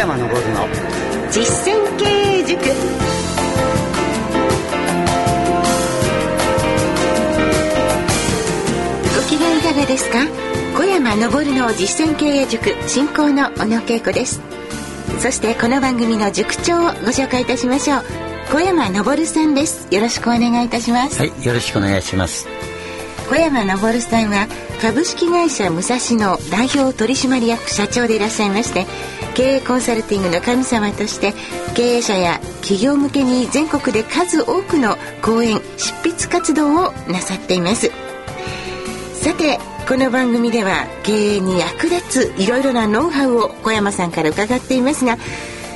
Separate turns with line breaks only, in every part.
山昇の。
実践経営塾。ご機嫌いかがですか？小山昇の実践経営塾進行の小野恵子です。そしてこの番組の塾長をご紹介いたしましょう。小山昇さんです。よろしくお願いいたします。
はいよろしくお願いします
小山昇さんは株式会社武蔵野代表取締役社長でいらっしゃいまして経営コンサルティングの神様として経営者や企業向けに全国で数多くの講演執筆活動をなさっています。さてこの番組では経営に役立ついろいろなノウハウを小山さんから伺っていますが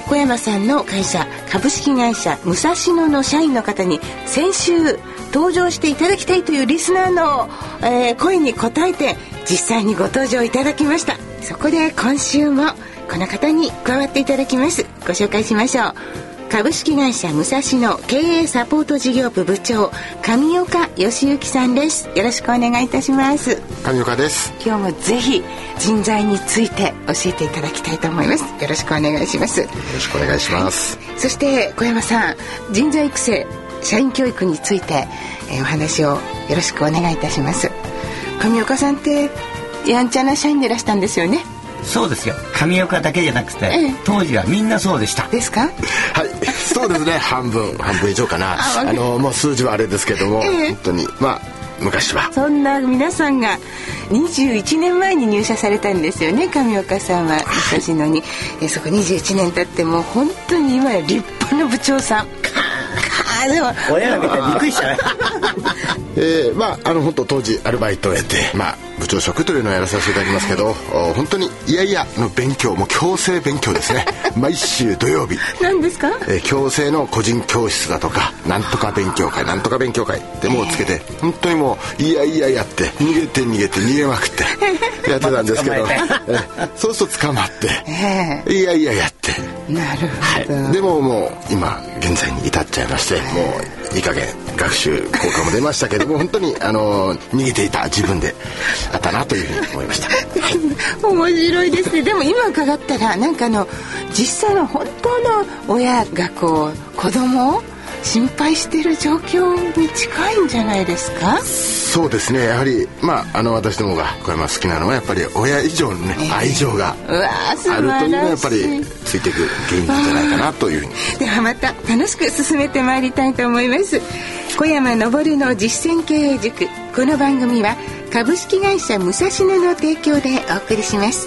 小山さんの会社株式会社武蔵野の社員の方に先週登場していただきたいというリスナーの、えー、声に応えて実際にご登場いただきました。そこで今週もこの方に加わっていただきます。ご紹介しましょう。株式会社武蔵野経営サポート事業部部長上岡義行さんです。よろしくお願いいたします。
上岡です。
今日もぜひ人材について教えていただきたいと思います。よろしくお願いします。よ
ろしくお願いします。
そして小山さん人材育成社員教育について、えー、お話をよろしくお願いいたします。上岡さんってやんちゃな社員でいらしたんですよね。
そうですよ。上岡だけじゃなくて、ええ、当時はみんなそうでした。
ですか？はい
そうですね。半分。半分以上かな。あのもう数字はあれですけども、え、本当に。まあ昔は。
そんな皆さんが21年前に入社されたんですよね上岡さんは。武蔵野に、えそこ21年経ってもう本当に今や立派な部長さん。
で も親が見たらびっくりしたね
えー、まああの本当当時アルバイトをやってまあ部長職というのをやらさせていただきますけど、本当にいやいやの勉強もう強制勉強ですね。毎週土曜日。
何ですか、
えー、強制の個人教室だとかなんとか勉強会なんとか勉強会でもうつけて、本当にもういやいややって逃げて逃げて逃げまくって やってたんですけど、えー、そうすると捕まって、えー、いやいややって。
なるほど、
はい、でももう今現在に至っちゃいましてもういい加減学習効果も出ましたけども本当にあの逃げていた自分であったなというふうに思いました。
面白いですね。でも今伺ったらなんかあの実際の本当の親がこう子供を心配している状況に近いんじゃないですか？
そうですね。やはりまああの私どもが小山好きなのはやっぱり親以上のね、えー、愛情があるというのはやっぱりついていく原因なんじゃないかなというふうに。
ではまた楽しく進めてまいりたいと思います。小山昇の実践経営塾。この番組は株式会社武蔵野の提供でお送りします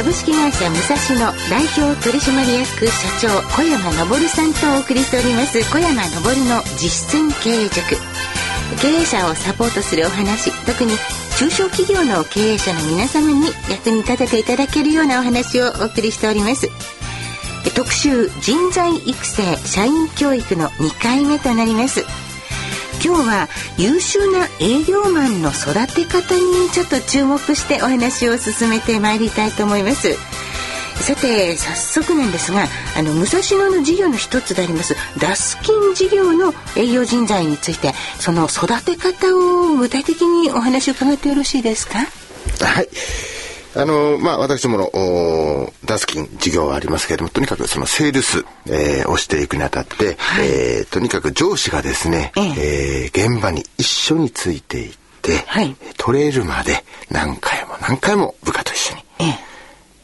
株式会社武蔵野代表取締役社長小山昇さんとお送りしております。小山昇の実践経営塾。経営者をサポートするお話。特に中小企業の経営者の皆様に役に立てていただけるようなお話をお送りしております。特集人材育成社員教育の2回目となります。今日は優秀な営業マンの育て方にちょっと注目してお話を進めてまいりたいと思います。さて早速なんですがあの武蔵野の事業の一つでありますダスキン事業の営業人材についてその育て方を具体的にお話を伺ってよろしいですか？
はい。あの、まあ、私どもの、ダスキン事業はありますけれども、とにかくそのセールス、えー、をしていくにあたって、はい、えー、とにかく上司がですね、ええー、現場に一緒についていって、はい、取れるまで何回も何回も部下と一緒に、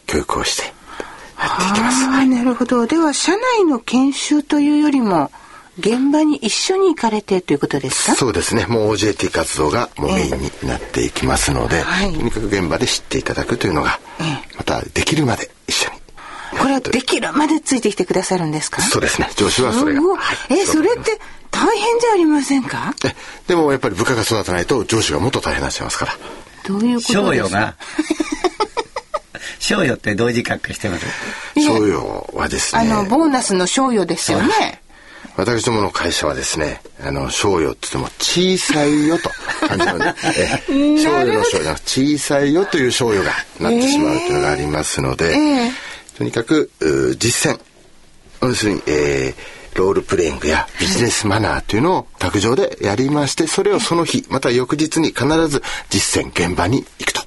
教育をしてやっていきます。
はい、なるほど。では、社内の研修というよりも、現場に一緒に行かれてということですか？
そうですね。もう OJT 活動がもうメインになっていきますので、えーはい、とにかく現場で知っていただくというのが、えー、またできるまで一緒に。
これはできるまでついてきてくださるんですか？
そうですね。上司はそれが、はい、
えそれって大変じゃありませんか？え
でもやっぱり部下が育たないと上司がもっと大変になっちゃいますから。
どういうことですか？
が？賞与って同時格好してます？
賞与はですね。
あの、ボーナスの賞与ですよね。
私どもの会社はですね、あの、賞与って言っても小さいよと。感じので、えー、賞与の賞与小さいよという賞与がなってしまうというのがありますので、えー、とにかく実践、要するに、えー、ロールプレイングやビジネスマナーというのを卓上でやりまして、それをその日、また翌日に必ず実践現場に行くと。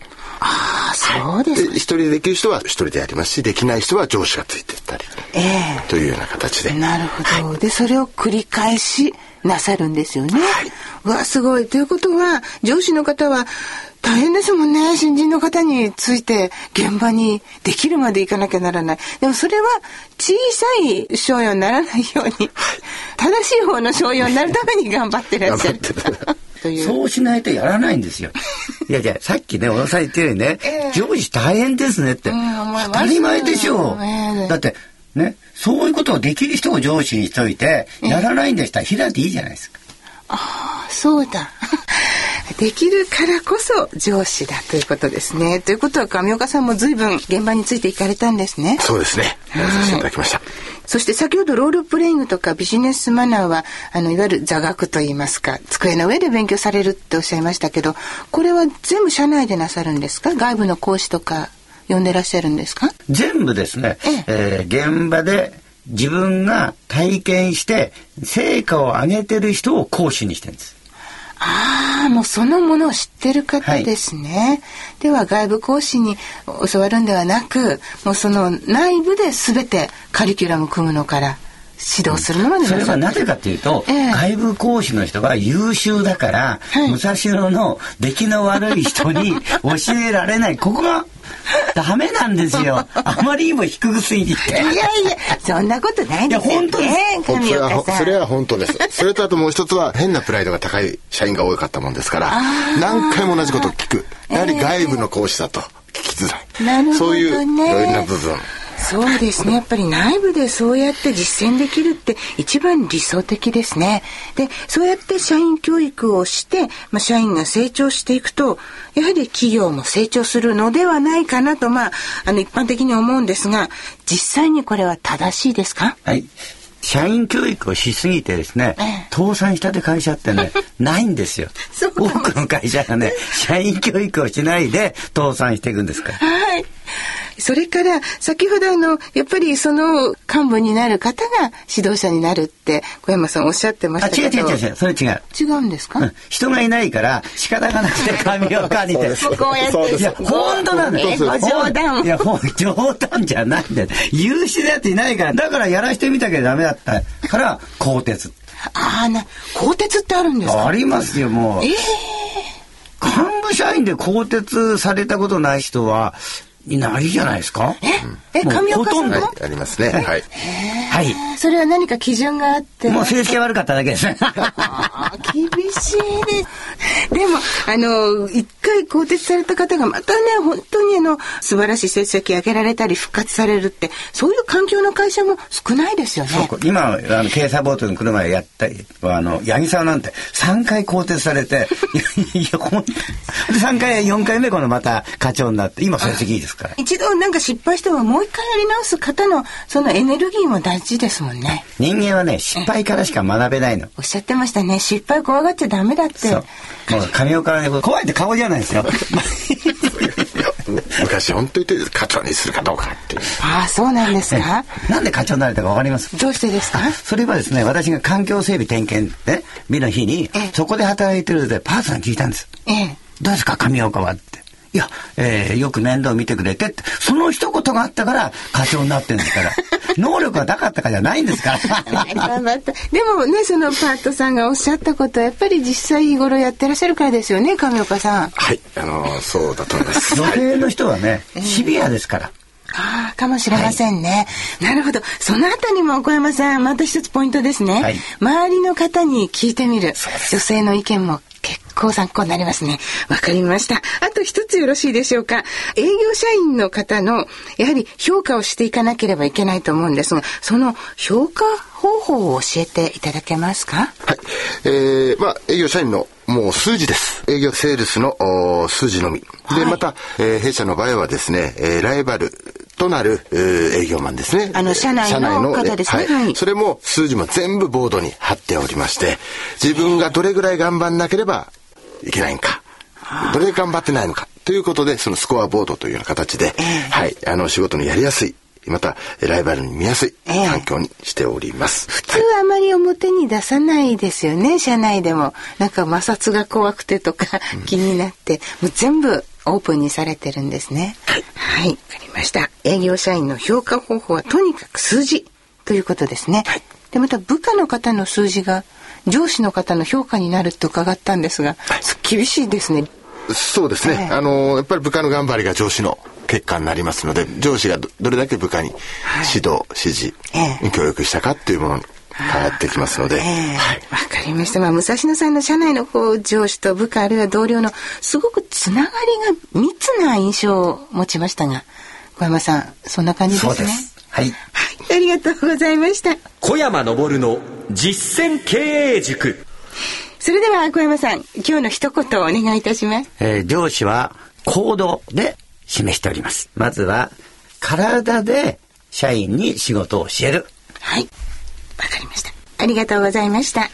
ああ、そうです、
ね、一人でできる人は一人でやりますし、できない人は上司がついてったり。ええー、というような形で。
なるほど。はい、で、それを繰り返しなさるんですよね。はい。うわ、すごい。ということは、上司の方は、大変ですもんね。新人の方について現場にできるまで行かなきゃならない。でもそれは小さい商用にならないように、正しい方の商用になるために頑張ってらっしゃる。
そうしないとやらないんですよ。いやいや、さっきね、小野さん言ってるようにね、えー、上司大変ですねって。当たり前でしょう。えー、だって、ね、そういうことをできる人を上司にしといて、やらないんでしたら開いていいじゃないですか。
ああ、そうだ。できるからこそ上司だということですね。ということは上岡さんも随分現場についていかれたんですね。
そうですね。やらさせていただきました。
そして先ほどロールプレイングとかビジネスマナーは、あの、いわゆる座学といいますか、机の上で勉強されるっておっしゃいましたけど、これは全部社内でなさるんですか？外部の講師とか呼んでらっしゃるんですか？
全部ですね、えええー、現場で自分が体験して成果を上げてる人を講師にしてるんです。
ああ、もうそのものを知ってる方ですね。はい、では外部講師に教わるんではなく、もうその内部で全てカリキュラム組むのから指導するのまで、
うん、それはなぜかというと、えー、外部講師の人が優秀だから、はい、武蔵野の出来の悪い人に 教えられない。ここがダメなんですよ。あまりにも低くすぎて。い
やいや、そんなことないですよ。いや、本当です。
それは、それは本当です。それとあともう一つは、変なプライドが高い社員が多かったもんですから、何回も同じことを聞く。やはり外部の講師だと聞きづらい。なるほど、ね、そういういろいろな部分。
そうですね。やっぱり内部でそうやって実践できるって一番理想的ですね。で、そうやって社員教育をして、まあ、社員が成長していくと、やはり企業も成長するのではないかなと、まあ、あの一般的に思うんですが、実際にこれは正しいですか？
はい。社員教育をしすぎてですね、ええ、倒産したって会社ってね、ないんですよ。多くの会社がね、社員教育をしないで倒産していくんですから。
はい。それから、先ほどあの、やっぱりその幹部になる方が指導者になるって、小山さんおっしゃってましたけ
ど。あ、違う違う違う、それ違う。
違うんですか、うん、
人がいないから仕方がなくて神岡にて。
こうやって。いや、
本当なんだよ。
冗談。
いや、もう冗談じゃないんだよ。優秀なやついないから、だからやらしてみたけどダメだったから、鋼鉄。
ああ、な、鋼鉄ってあるんですか？
ありますよ、もう。ええー、幹部社員で鋼鉄されたことない人は、いないじゃないですか？
え、え、上岡さん
も、ありますね。はい。はい。
それは何か基準があって？
もう成績悪かっただけです。
厳しいです。でも、あの、一回更迭された方がまたね、本当にあの、素晴らしい成績上げられたり復活されるって、そういう環境の会社も少ないですよね。
今、あの、警察ボートの車でやったり、あの、八木さんなんて3回更迭されて、いや、ほんで、3回、4回目このまた課長になって、今成績いいですから。
一度なんか失敗してももう一回やり直す方の、そのエネルギーも大事ですもんね。
人間はね、失敗からしか学べないの。
おっしゃってましたね。失敗怖がっちゃダメだって。そう。
もう、神岡ね、怖いって顔じゃないですよ。
昔本当に言って課長にするかどうかっていう。
ああ、そうなんですか。
なんで課長になれたかわかります？
どうしてですか？
それはですね、私が環境整備点検ね、見の日に、そこで働いてるでパートナーに聞いたんです。ええ。どうですか、神岡はって。いや、えー、よく面倒見てくれてって、その一言があったから課長になってるんですから。能力がなかったかじゃないんですから。
でもね、そのパートさんがおっしゃったことは、やっぱり実際日頃やってらっしゃるからですよね、上岡さん。
はい、あのー、そうだと思います。
女性の人はね、シビアですから。
ああ、かもしれませんね、はい。なるほど。そのあたりも小山さん、また一つポイントですね。はい、周りの方に聞いてみる。女性の意見も結構参考になりますね。わかりました。あと一つよろしいでしょうか。営業社員の方の、やはり評価をしていかなければいけないと思うんですが、その評価方法を教えていただけますか？
はい。えー、まあ、営業社員のもう数字です。営業セールスの数字のみ。で、また、えー、弊社の場合はですね、えー、ライバルとなる、えー、営業マンですね。
あの、社内の方ですね。
はい。それも数字も全部ボードに貼っておりまして、自分がどれぐらい頑張んなければいけないんか。どれで頑張ってないのか。ということで、そのスコアボードというような形で、はい、あの、仕事のやりやすい、また、ライバルに見やすい環境にしております。
えー、普通あまり表に出さないですよね、社内でも。なんか摩擦が怖くてとか気になって、もう全部オープンにされてるんですね。はい。はい、わかりました。営業社員の評価方法はとにかく数字ということですね。はい。で、また部下の方の数字が上司の方の評価になると伺ったんですが、はい、厳しいですね。
そうですね。えー、あの、やっぱり部下の頑張りが上司の結果になりますので、上司がどれだけ部下に指導、はい、指示、えー、教育したかっていうものに変わってきますので。わ、
えー、はい、かりました。まあ、武蔵野さんの社内のこう上司と部下あるいは同僚のすごくつながりが密な印象を持ちましたが、小山さん、そんな感じですね。す
はい。
はい。ありがとうございました。
小山昇の実践経営塾。
それでは小山さん、今日の一言をお願いいたします。
えー、上司は行動で示しております。まずは、体で社員に仕事を教える。
はい。わかりました。ありがとうございました。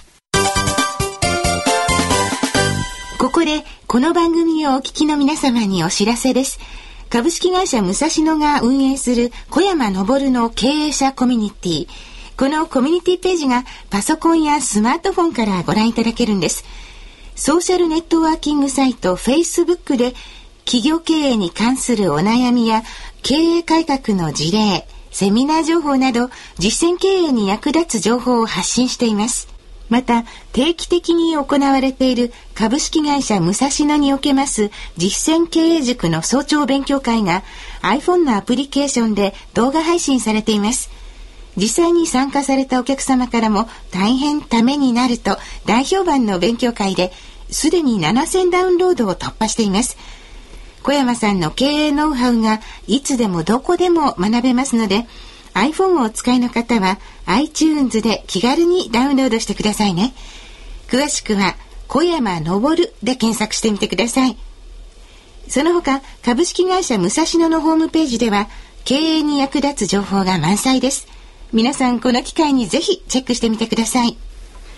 ここで、この番組をお聞きの皆様にお知らせです。株式会社武蔵野が運営する小山昇の経営者コミュニティ。このコミュニティページがパソコンやスマートフォンからご覧いただけるんです。ソーシャルネットワーキングサイト Facebook で企業経営に関するお悩みや経営改革の事例、セミナー情報など実践経営に役立つ情報を発信しています。また、定期的に行われている株式会社武蔵野におけます実践経営塾の早朝勉強会が iPhone のアプリケーションで動画配信されています。実際に参加されたお客様からも大変ためになると大評判の勉強会ですでに7000ダウンロードを突破しています。小山さんの経営ノウハウがいつでもどこでも学べますので iPhone をお使いの方は iTunes で気軽にダウンロードしてくださいね。詳しくは小山昇で検索してみてください。その他株式会社武蔵野のホームページでは経営に役立つ情報が満載です。皆さんこの機会にぜひチェックしてみてください。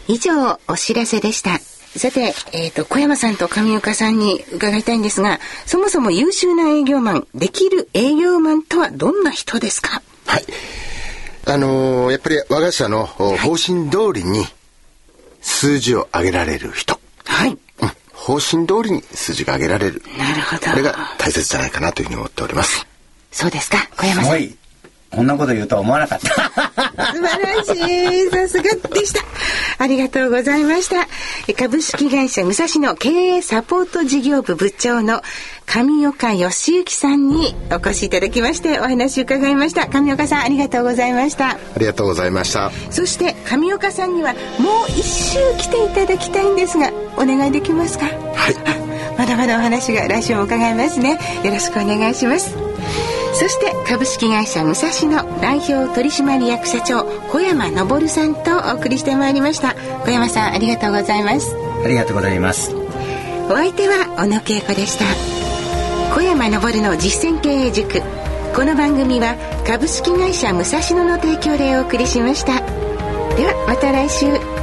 以上、お知らせでした。さて、えっ、ー、と、小山さんと上岡さんに伺いたいんですが、そもそも優秀な営業マン、できる営業マンとはどんな人ですか？
はい。あのー、やっぱり我が社の方針通りに数字を上げられる人。
はい。うん。
方針通りに数字が上げられる。
なるほど。
これが大切じゃないかなというふうに思っております。
そうですか、小山さん。
こんなこと言うとは思わなかった。
素晴らしい。さすがでした。ありがとうございました。株式会社武蔵野経営サポート事業部部長の上岡義行さんにお越しいただきましてお話を伺いました。上岡さんありがとうございました。あ
りがとうございました。
そして上岡さんにはもう一周来ていただきたいんですが、お願いできますか？
はい。
まだまだお話が来週も伺いますね。よろしくお願いします。そして株式会社武蔵野代表取締役社長小山昇さんとお送りしてまいりました。小山さんありがとうございます。
ありがとうございます。
お相手は小野恵子でした。小山昇の実践経営塾。この番組は株式会社武蔵野の提供でお送りしました。ではまた来週